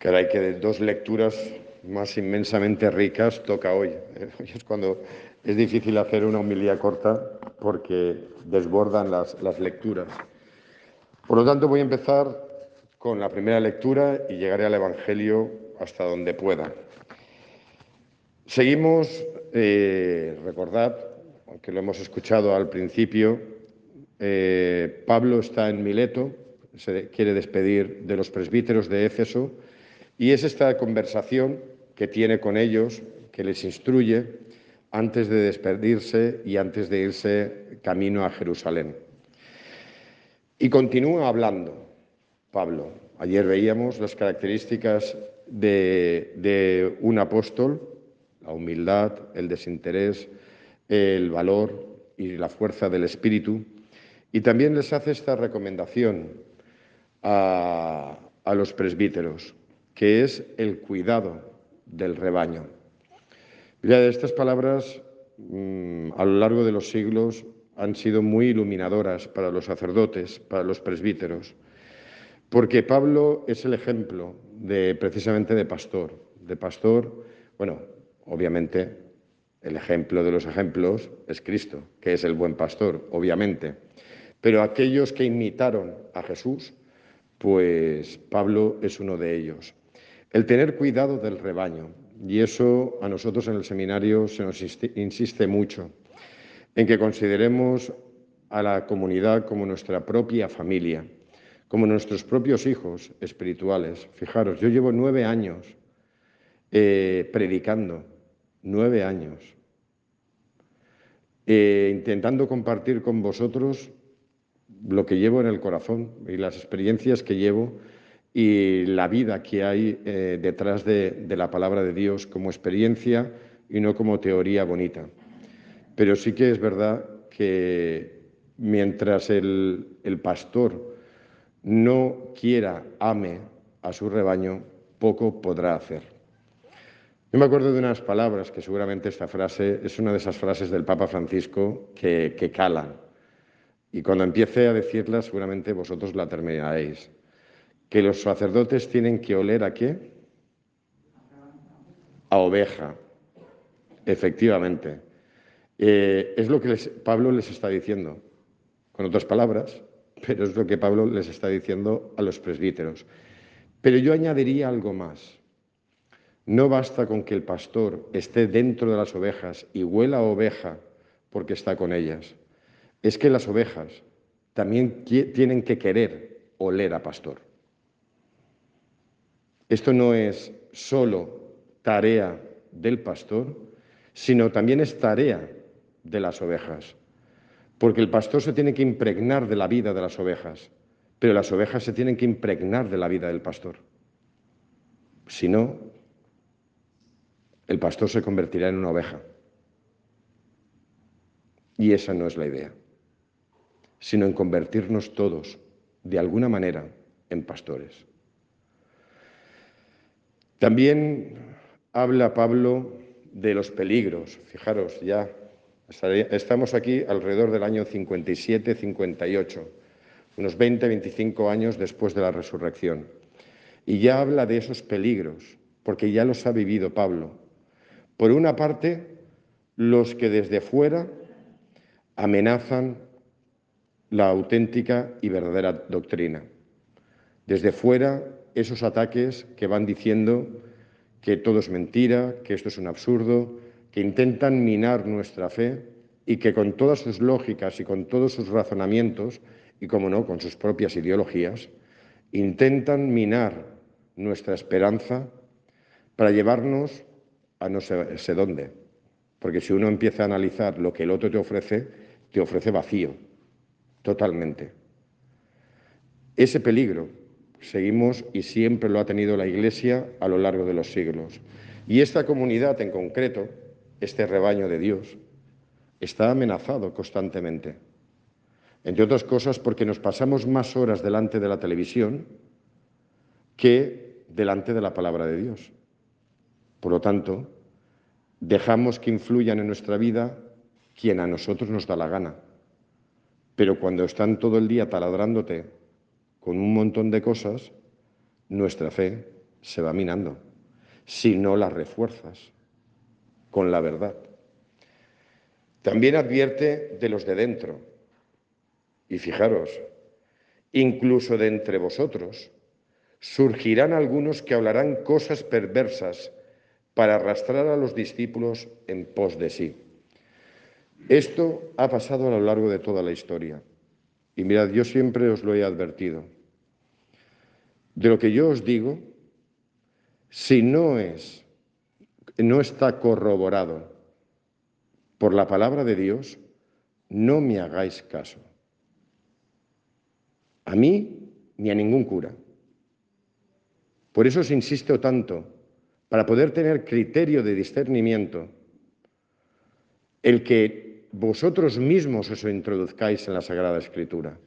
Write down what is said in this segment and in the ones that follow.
Caray, que de dos lecturas más inmensamente ricas toca hoy. Hoy es cuando es difícil hacer una homilía corta porque desbordan las, las lecturas. Por lo tanto, voy a empezar con la primera lectura y llegaré al Evangelio hasta donde pueda. Seguimos, eh, recordad, aunque lo hemos escuchado al principio, eh, Pablo está en Mileto, se quiere despedir de los presbíteros de Éfeso y es esta conversación que tiene con ellos, que les instruye antes de despedirse y antes de irse camino a Jerusalén. Y continúa hablando Pablo. Ayer veíamos las características de, un apóstol, la humildad, el desinterés, el valor y la fuerza del espíritu. Y también les hace esta recomendación a los presbíteros que es el cuidado del rebaño. Estas palabras mm, a lo largo de los siglos han sido muy iluminadoras para los sacerdotes, para los presbíteros, porque Pablo es el ejemplo de precisamente de pastor, de pastor, bueno, obviamente el ejemplo de los ejemplos es Cristo, que es el buen pastor, obviamente, pero aquellos que imitaron a Jesús, pues Pablo es uno de ellos. El tener cuidado del rebaño. Y eso a nosotros en el seminario se nos insiste mucho, en que consideremos a la comunidad como nuestra propia familia, como nuestros propios hijos espirituales. Fijaros, yo llevo nueve años eh, predicando, nueve años, eh, intentando compartir con vosotros lo que llevo en el corazón y las experiencias que llevo y la vida que hay eh, detrás de, la palabra de Dios como experiencia y no como teoría bonita. Pero sí que es verdad que mientras el, pastor no quiera, ame a su rebaño, poco podrá hacer. Yo me acuerdo de unas palabras que seguramente esta frase es una de esas frases del Papa Francisco que, que calan. Y cuando empiece a decirla, seguramente vosotros la terminaréis que los sacerdotes tienen que oler a qué? A oveja, efectivamente. Eh, es lo que Pablo les está diciendo, con otras palabras, pero es lo que Pablo les está diciendo a los presbíteros. Pero yo añadiría algo más. No basta con que el pastor esté dentro de las ovejas y huela a oveja porque está con ellas. Es que las ovejas también tienen que querer oler a pastor. Esto no es solo tarea del pastor, sino también es tarea de las ovejas. Porque el pastor se tiene que impregnar de la vida de las ovejas, pero las ovejas se tienen que impregnar de la vida del pastor. Si no, el pastor se convertirá en una oveja. Y esa no es la idea, sino en convertirnos todos, de alguna manera, en pastores. También habla Pablo de los peligros. Fijaros, ya estamos aquí alrededor del año 57-58, unos 20-25 años después de la resurrección. Y ya habla de esos peligros, porque ya los ha vivido Pablo. Por una parte, los que desde fuera amenazan la auténtica y verdadera doctrina. Desde fuera esos ataques que van diciendo que todo es mentira, que esto es un absurdo, que intentan minar nuestra fe y que con todas sus lógicas y con todos sus razonamientos, y como no, con sus propias ideologías, intentan minar nuestra esperanza para llevarnos a no sé, dónde. Porque si uno empieza a analizar lo que el otro te ofrece, te ofrece vacío, totalmente. Ese peligro seguimos y siempre lo ha tenido la Iglesia a lo largo de los siglos. Y esta comunidad en concreto, este rebaño de Dios, está amenazado constantemente. Entre otras cosas porque nos pasamos más horas delante de la televisión que delante de la palabra de Dios. Por lo tanto, dejamos que influyan en nuestra vida quien a nosotros nos da la gana. Pero cuando están todo el día taladrándote con un montón de cosas, nuestra fe se va minando si no la refuerzas con la verdad. También advierte de los de dentro. Y fijaros, incluso de entre vosotros surgirán algunos que hablarán cosas perversas para arrastrar a los discípulos en pos de sí. Esto ha pasado a lo largo de toda la historia. Y mirad, yo siempre os lo he advertido. De lo que yo os digo, si no es, no está corroborado por la palabra de Dios, no me hagáis caso. A mí ni a ningún cura. Por eso os insisto tanto, para poder tener criterio de discernimiento, el que vosotros mismos os introduzcáis en la Sagrada Escritura.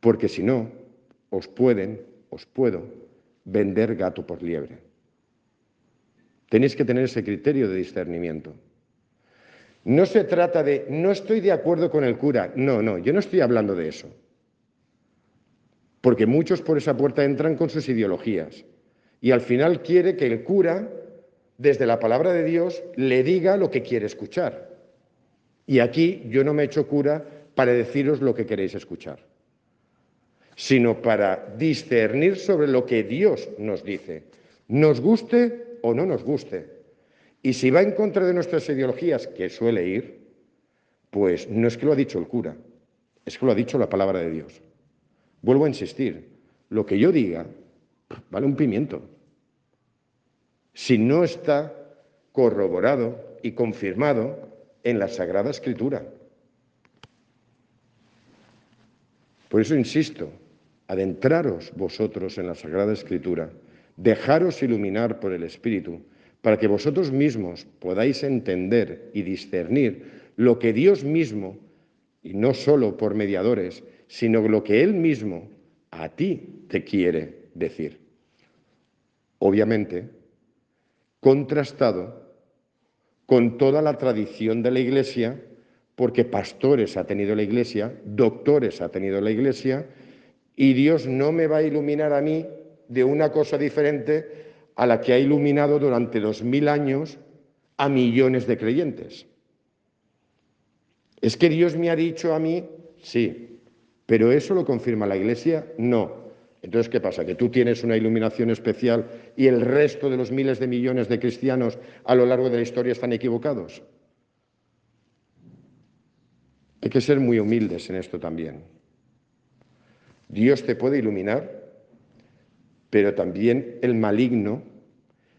Porque si no, os pueden, os puedo, vender gato por liebre. Tenéis que tener ese criterio de discernimiento. No se trata de, no estoy de acuerdo con el cura. No, no, yo no estoy hablando de eso. Porque muchos por esa puerta entran con sus ideologías. Y al final quiere que el cura, desde la palabra de Dios, le diga lo que quiere escuchar. Y aquí yo no me he hecho cura para deciros lo que queréis escuchar, sino para discernir sobre lo que Dios nos dice, nos guste o no nos guste. Y si va en contra de nuestras ideologías, que suele ir, pues no es que lo ha dicho el cura, es que lo ha dicho la palabra de Dios. Vuelvo a insistir, lo que yo diga vale un pimiento. Si no está corroborado y confirmado en la Sagrada Escritura. Por eso insisto, adentraros vosotros en la Sagrada Escritura, dejaros iluminar por el Espíritu, para que vosotros mismos podáis entender y discernir lo que Dios mismo, y no solo por mediadores, sino lo que Él mismo a ti te quiere decir. Obviamente, contrastado con toda la tradición de la Iglesia, porque pastores ha tenido la Iglesia, doctores ha tenido la Iglesia, y Dios no me va a iluminar a mí de una cosa diferente a la que ha iluminado durante dos mil años a millones de creyentes. Es que Dios me ha dicho a mí, sí, pero eso lo confirma la Iglesia, no. Entonces, ¿qué pasa? ¿Que tú tienes una iluminación especial y el resto de los miles de millones de cristianos a lo largo de la historia están equivocados? Hay que ser muy humildes en esto también. Dios te puede iluminar, pero también el maligno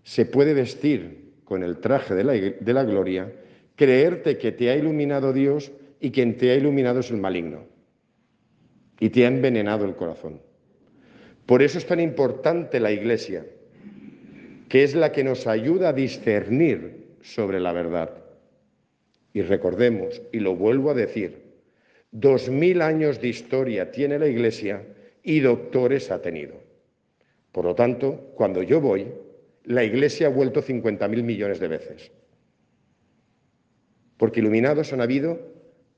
se puede vestir con el traje de la, gloria, creerte que te ha iluminado Dios y quien te ha iluminado es el maligno y te ha envenenado el corazón. Por eso es tan importante la Iglesia, que es la que nos ayuda a discernir sobre la verdad. Y recordemos, y lo vuelvo a decir, dos mil años de historia tiene la Iglesia y doctores ha tenido. Por lo tanto, cuando yo voy, la Iglesia ha vuelto 50 mil millones de veces. Porque iluminados han habido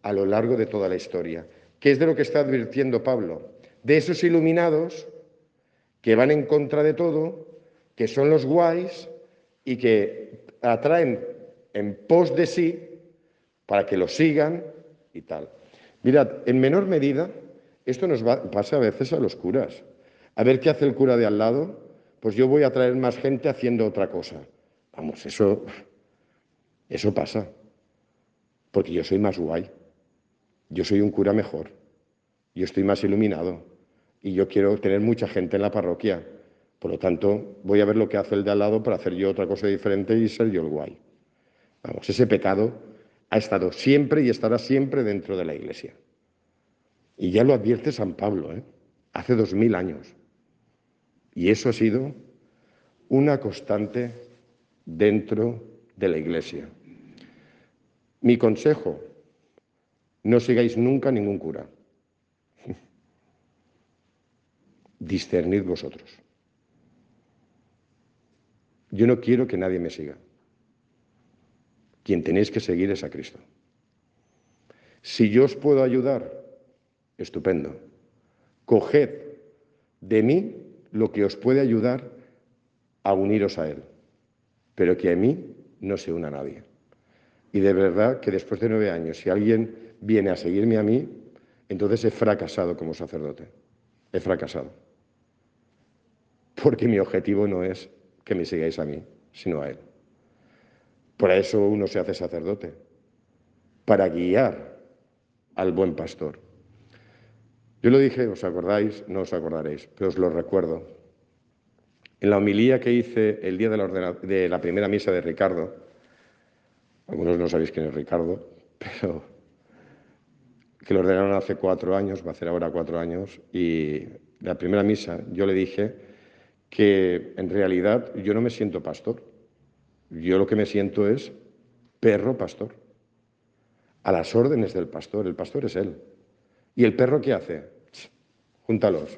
a lo largo de toda la historia. ¿Qué es de lo que está advirtiendo Pablo? De esos iluminados que van en contra de todo, que son los guays y que atraen en pos de sí para que los sigan y tal. Mirad, en menor medida, esto nos pasa a veces a los curas. A ver qué hace el cura de al lado, pues yo voy a traer más gente haciendo otra cosa. Vamos, eso, eso pasa, porque yo soy más guay. Yo soy un cura mejor, yo estoy más iluminado y yo quiero tener mucha gente en la parroquia. Por lo tanto, voy a ver lo que hace el de al lado para hacer yo otra cosa diferente y ser yo el guay. Vamos, ese pecado ha estado siempre y estará siempre dentro de la Iglesia. Y ya lo advierte San Pablo, ¿eh? hace dos mil años. Y eso ha sido una constante dentro de la Iglesia. Mi consejo, no sigáis nunca ningún cura. Discernid vosotros. Yo no quiero que nadie me siga. Quien tenéis que seguir es a Cristo. Si yo os puedo ayudar, estupendo. Coged de mí lo que os puede ayudar a uniros a Él, pero que a mí no se una nadie. Y de verdad que después de nueve años, si alguien viene a seguirme a mí, entonces he fracasado como sacerdote. He fracasado. Porque mi objetivo no es que me sigáis a mí, sino a Él. Por eso uno se hace sacerdote, para guiar al buen pastor. Yo lo dije, os acordáis, no os acordaréis, pero os lo recuerdo. En la homilía que hice el día de la, de la primera misa de Ricardo, algunos no sabéis quién es Ricardo, pero que lo ordenaron hace cuatro años, va a hacer ahora cuatro años, y la primera misa yo le dije que en realidad yo no me siento pastor, yo lo que me siento es perro pastor, a las órdenes del pastor, el pastor es él. ¿Y el perro qué hace? Júntalos,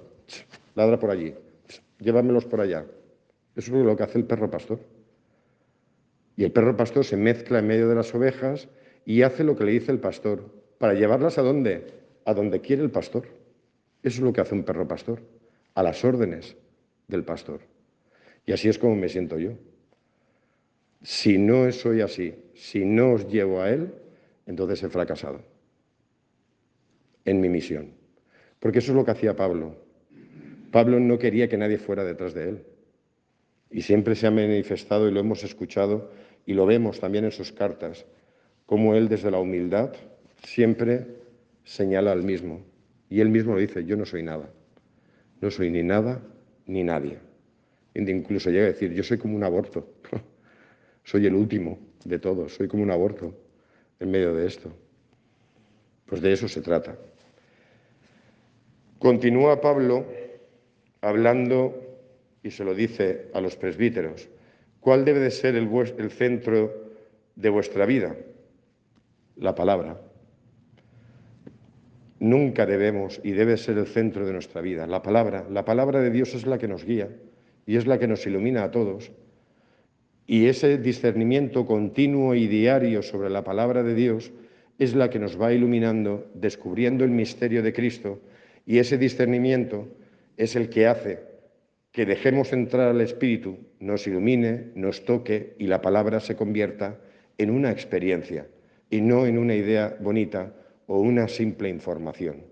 ladra por allí, llévamelos por allá. Eso es lo que hace el perro pastor. Y el perro pastor se mezcla en medio de las ovejas y hace lo que le dice el pastor. ¿Para llevarlas a dónde? A donde quiere el pastor. Eso es lo que hace un perro pastor, a las órdenes del pastor. Y así es como me siento yo. Si no soy así, si no os llevo a Él, entonces he fracasado en mi misión. Porque eso es lo que hacía Pablo. Pablo no quería que nadie fuera detrás de él. Y siempre se ha manifestado y lo hemos escuchado y lo vemos también en sus cartas, como él desde la humildad siempre señala al mismo. Y él mismo lo dice, yo no soy nada. No soy ni nada ni nadie. Incluso llega a decir, yo soy como un aborto. soy el último de todos, soy como un aborto en medio de esto. Pues de eso se trata. Continúa Pablo hablando y se lo dice a los presbíteros. ¿Cuál debe de ser el, el centro de vuestra vida? La palabra. Nunca debemos y debe ser el centro de nuestra vida. La palabra, la palabra de Dios es la que nos guía y es la que nos ilumina a todos. Y ese discernimiento continuo y diario sobre la palabra de Dios es la que nos va iluminando, descubriendo el misterio de Cristo, y ese discernimiento es el que hace que dejemos entrar al Espíritu, nos ilumine, nos toque y la palabra se convierta en una experiencia y no en una idea bonita o una simple información.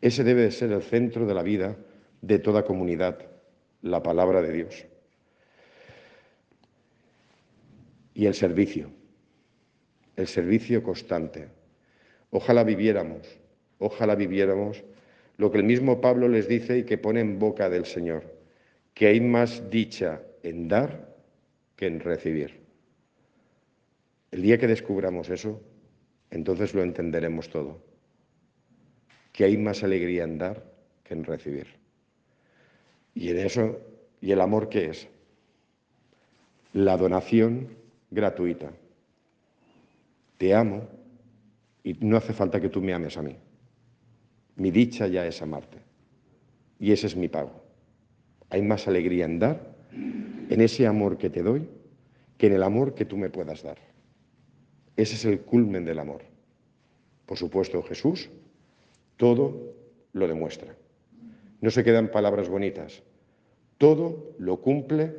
Ese debe de ser el centro de la vida de toda comunidad, la palabra de Dios. Y el servicio, el servicio constante. Ojalá viviéramos, ojalá viviéramos lo que el mismo Pablo les dice y que pone en boca del Señor, que hay más dicha en dar que en recibir. El día que descubramos eso, entonces lo entenderemos todo. Que hay más alegría en dar que en recibir. Y en eso, ¿y el amor qué es? La donación gratuita. Te amo y no hace falta que tú me ames a mí. Mi dicha ya es amarte. Y ese es mi pago. Hay más alegría en dar, en ese amor que te doy, que en el amor que tú me puedas dar. Ese es el culmen del amor. Por supuesto, Jesús todo lo demuestra. No se quedan palabras bonitas. Todo lo cumple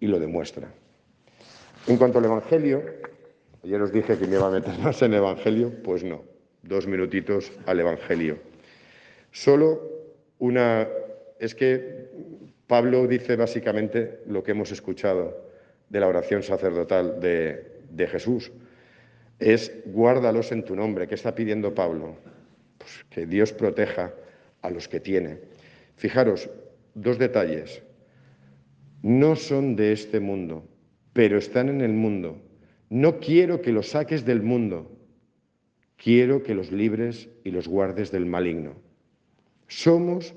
y lo demuestra. En cuanto al Evangelio, ayer os dije que me iba a meter más en el Evangelio, pues no. Dos minutitos al Evangelio. Solo una... Es que Pablo dice básicamente lo que hemos escuchado de la oración sacerdotal de, de Jesús es guárdalos en tu nombre. ¿Qué está pidiendo Pablo? Pues que Dios proteja a los que tiene. Fijaros, dos detalles. No son de este mundo, pero están en el mundo. No quiero que los saques del mundo, quiero que los libres y los guardes del maligno. Somos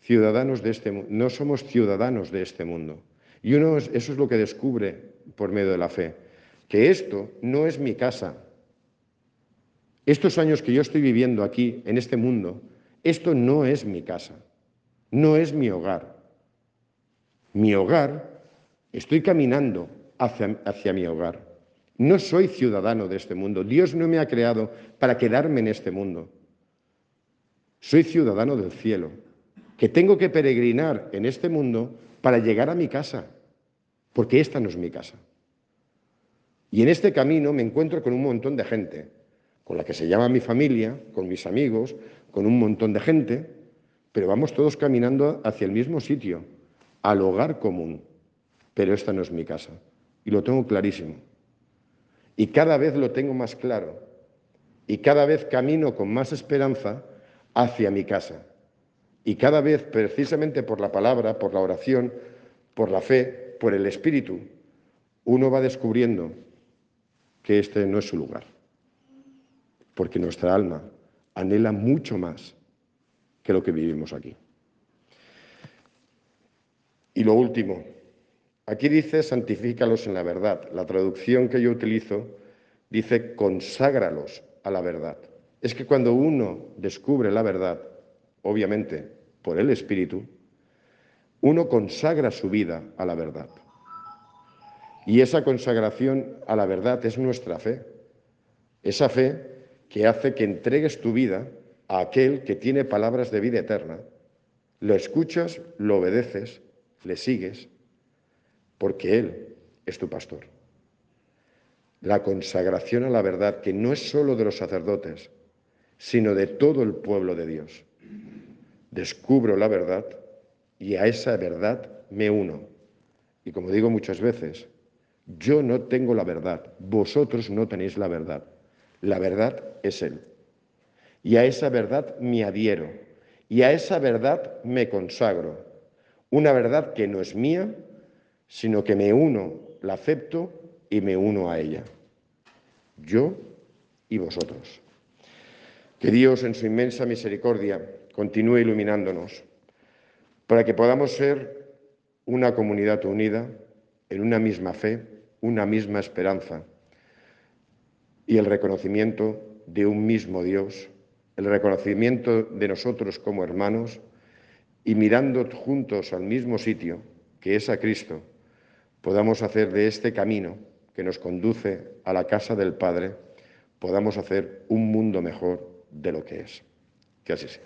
ciudadanos de este mundo, no somos ciudadanos de este mundo. Y uno eso es lo que descubre por medio de la fe que esto no es mi casa. Estos años que yo estoy viviendo aquí, en este mundo, esto no es mi casa, no es mi hogar. Mi hogar, estoy caminando hacia, hacia mi hogar. No soy ciudadano de este mundo. Dios no me ha creado para quedarme en este mundo. Soy ciudadano del cielo. que tengo que peregrinar en este mundo para llegar a mi casa, porque esta no es mi casa. Y en este camino me encuentro con un montón de gente, con la que se llama mi familia, con mis amigos, con un montón de gente, pero vamos todos caminando hacia el mismo sitio, al hogar común. Pero esta no es mi casa. Y lo tengo clarísimo. Y cada vez lo tengo más claro. Y cada vez camino con más esperanza hacia mi casa. Y cada vez, precisamente por la palabra, por la oración, por la fe, por el Espíritu, uno va descubriendo que este no es su lugar. Porque nuestra alma anhela mucho más que lo que vivimos aquí. Y lo último, aquí dice santifícalos en la verdad. La traducción que yo utilizo dice conságralos a la verdad. Es que cuando uno descubre la verdad, obviamente por el Espíritu, uno consagra su vida a la verdad. Y esa consagración a la verdad es nuestra fe. Esa fe que hace que entregues tu vida a aquel que tiene palabras de vida eterna. Lo escuchas, lo obedeces, le sigues, porque Él es tu pastor. La consagración a la verdad, que no es solo de los sacerdotes, sino de todo el pueblo de Dios. Descubro la verdad y a esa verdad me uno. Y como digo muchas veces, yo no tengo la verdad, vosotros no tenéis la verdad. La verdad es Él. Y a esa verdad me adhiero. Y a esa verdad me consagro. Una verdad que no es mía, sino que me uno, la acepto y me uno a ella. Yo y vosotros. Que Dios en su inmensa misericordia continúe iluminándonos para que podamos ser una comunidad unida en una misma fe una misma esperanza y el reconocimiento de un mismo Dios, el reconocimiento de nosotros como hermanos y mirando juntos al mismo sitio, que es a Cristo, podamos hacer de este camino que nos conduce a la casa del Padre, podamos hacer un mundo mejor de lo que es. Que así sea.